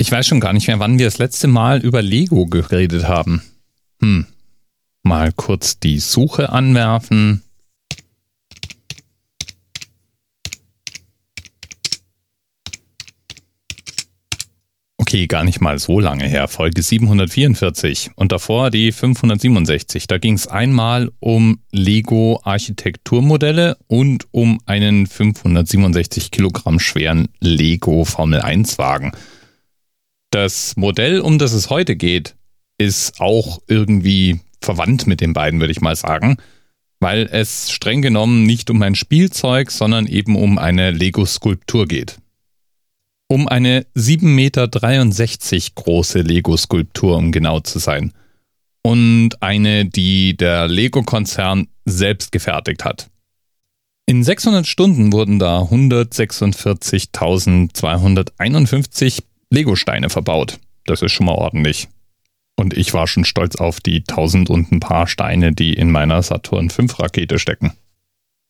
Ich weiß schon gar nicht mehr, wann wir das letzte Mal über Lego geredet haben. Hm. Mal kurz die Suche anwerfen. Okay, gar nicht mal so lange her, Folge 744 und davor die 567. Da ging es einmal um Lego Architekturmodelle und um einen 567 Kilogramm schweren Lego Formel 1 Wagen. Das Modell, um das es heute geht, ist auch irgendwie verwandt mit den beiden, würde ich mal sagen, weil es streng genommen nicht um ein Spielzeug, sondern eben um eine Lego-Skulptur geht um eine 7,63 Meter große Lego-Skulptur, um genau zu sein. Und eine, die der Lego-Konzern selbst gefertigt hat. In 600 Stunden wurden da 146.251 Lego-Steine verbaut. Das ist schon mal ordentlich. Und ich war schon stolz auf die 1000 und ein paar Steine, die in meiner Saturn V Rakete stecken.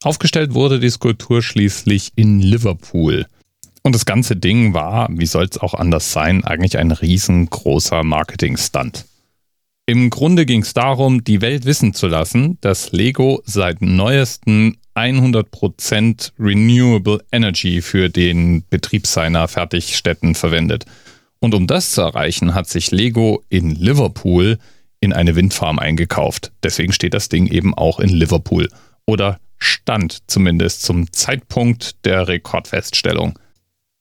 Aufgestellt wurde die Skulptur schließlich in Liverpool – und das ganze Ding war, wie soll es auch anders sein, eigentlich ein riesengroßer Marketing-Stunt. Im Grunde ging es darum, die Welt wissen zu lassen, dass Lego seit neuestem 100% Renewable Energy für den Betrieb seiner Fertigstätten verwendet. Und um das zu erreichen, hat sich Lego in Liverpool in eine Windfarm eingekauft. Deswegen steht das Ding eben auch in Liverpool. Oder stand zumindest zum Zeitpunkt der Rekordfeststellung.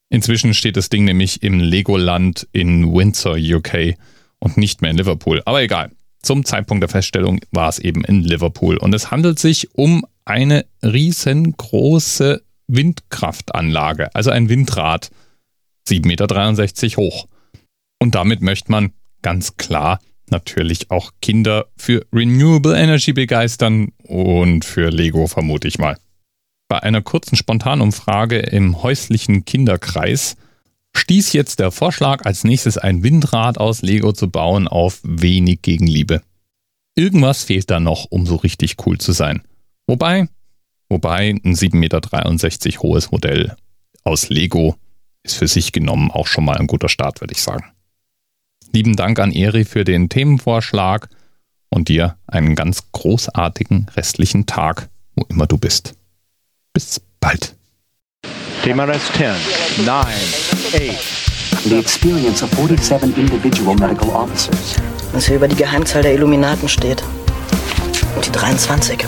Inzwischen steht das Ding nämlich im Legoland in Windsor, UK und nicht mehr in Liverpool. Aber egal. Zum Zeitpunkt der Feststellung war es eben in Liverpool. Und es handelt sich um eine riesengroße Windkraftanlage, also ein Windrad, 7,63 Meter hoch. Und damit möchte man ganz klar natürlich auch Kinder für Renewable Energy begeistern und für Lego vermute ich mal. Bei einer kurzen Spontanumfrage im häuslichen Kinderkreis stieß jetzt der Vorschlag, als nächstes ein Windrad aus Lego zu bauen, auf wenig Gegenliebe. Irgendwas fehlt da noch, um so richtig cool zu sein. Wobei, wobei ein 7,63 Meter hohes Modell aus Lego ist für sich genommen auch schon mal ein guter Start, würde ich sagen. Lieben Dank an Eri für den Themenvorschlag und dir einen ganz großartigen restlichen Tag, wo immer du bist. Bis bald. TMRS 10, 9, 8. The experience of 47 individual medical officers. Was hier über die Geheimzahl der Illuminaten steht. Und die 23.